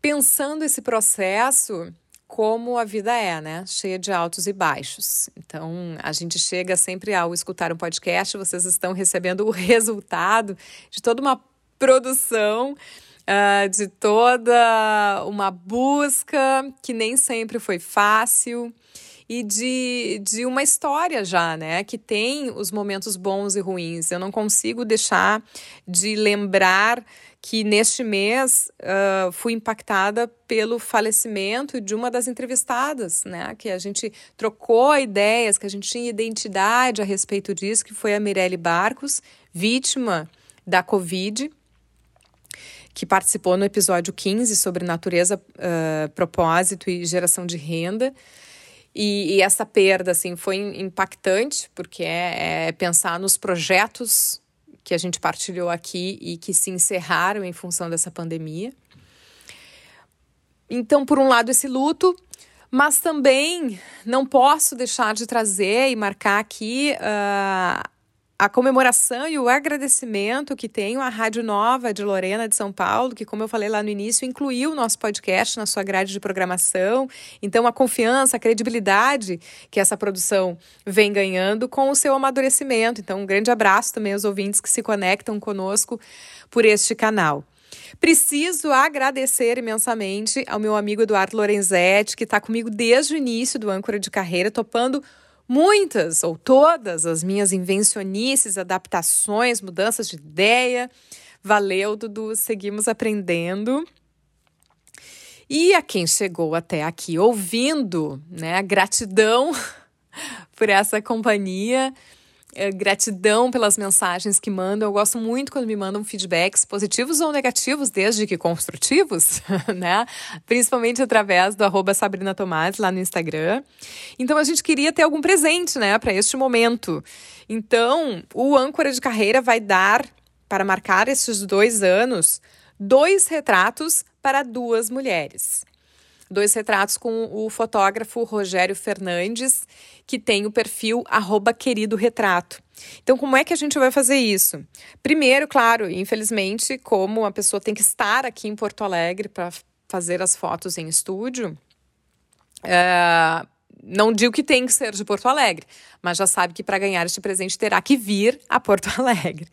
pensando esse processo como a vida é, né? Cheia de altos e baixos. Então, a gente chega sempre ao escutar um podcast, vocês estão recebendo o resultado de toda uma produção. Uh, de toda uma busca que nem sempre foi fácil e de, de uma história já, né? Que tem os momentos bons e ruins. Eu não consigo deixar de lembrar que neste mês uh, fui impactada pelo falecimento de uma das entrevistadas, né? Que a gente trocou ideias, que a gente tinha identidade a respeito disso, que foi a Mirelle Barcos, vítima da Covid que participou no episódio 15 sobre natureza, uh, propósito e geração de renda. E, e, essa perda assim foi impactante porque é, é, pensar nos projetos que a gente partilhou aqui e que se encerraram em função dessa pandemia. Então, por um lado, esse luto, mas também não posso deixar de trazer e marcar aqui uh, a comemoração e o agradecimento que tenho à Rádio Nova de Lorena de São Paulo, que, como eu falei lá no início, incluiu o nosso podcast na sua grade de programação. Então, a confiança, a credibilidade que essa produção vem ganhando com o seu amadurecimento. Então, um grande abraço também aos ouvintes que se conectam conosco por este canal. Preciso agradecer imensamente ao meu amigo Eduardo Lorenzetti, que está comigo desde o início do âncora de carreira, topando muitas ou todas as minhas invencionices, adaptações, mudanças de ideia. Valeu, Dudu, seguimos aprendendo. E a quem chegou até aqui ouvindo, né? Gratidão por essa companhia. É, gratidão pelas mensagens que mandam. Eu gosto muito quando me mandam feedbacks positivos ou negativos, desde que construtivos, né? Principalmente através do arroba Sabrina Tomás lá no Instagram. Então a gente queria ter algum presente, né, para este momento. Então, o âncora de carreira vai dar, para marcar esses dois anos, dois retratos para duas mulheres dois retratos com o fotógrafo Rogério Fernandes, que tem o perfil arroba querido retrato. Então, como é que a gente vai fazer isso? Primeiro, claro, infelizmente, como a pessoa tem que estar aqui em Porto Alegre para fazer as fotos em estúdio, é, não digo que tem que ser de Porto Alegre, mas já sabe que para ganhar este presente terá que vir a Porto Alegre.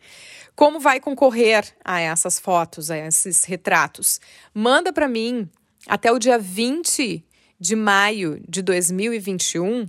Como vai concorrer a essas fotos, a esses retratos? Manda para mim até o dia 20 de maio de 2021,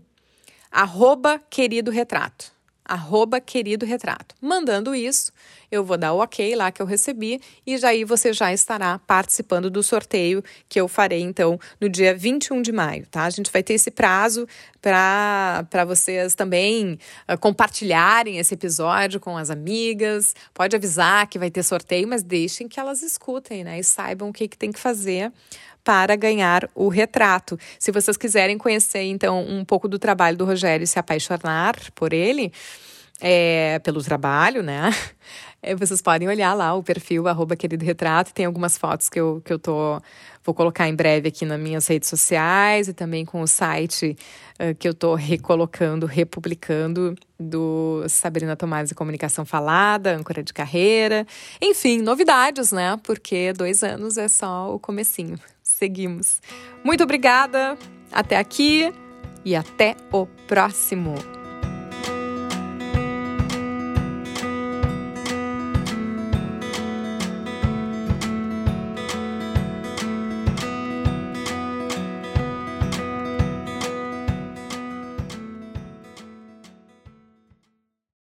arroba querido retrato. arroba querido retrato. Mandando isso, eu vou dar o ok lá que eu recebi e já aí você já estará participando do sorteio que eu farei então no dia 21 de maio, tá? A gente vai ter esse prazo para vocês também uh, compartilharem esse episódio com as amigas. Pode avisar que vai ter sorteio, mas deixem que elas escutem, né? E saibam o que, que tem que fazer para ganhar o retrato. Se vocês quiserem conhecer, então, um pouco do trabalho do Rogério e se apaixonar por ele, é, pelo trabalho, né? É, vocês podem olhar lá o perfil arroba querido retrato. Tem algumas fotos que eu, que eu tô. Vou colocar em breve aqui nas minhas redes sociais e também com o site uh, que eu tô recolocando, republicando do Sabrina Tomás e Comunicação Falada, âncora de carreira. Enfim, novidades, né? Porque dois anos é só o comecinho. Seguimos. Muito obrigada. Até aqui e até o próximo.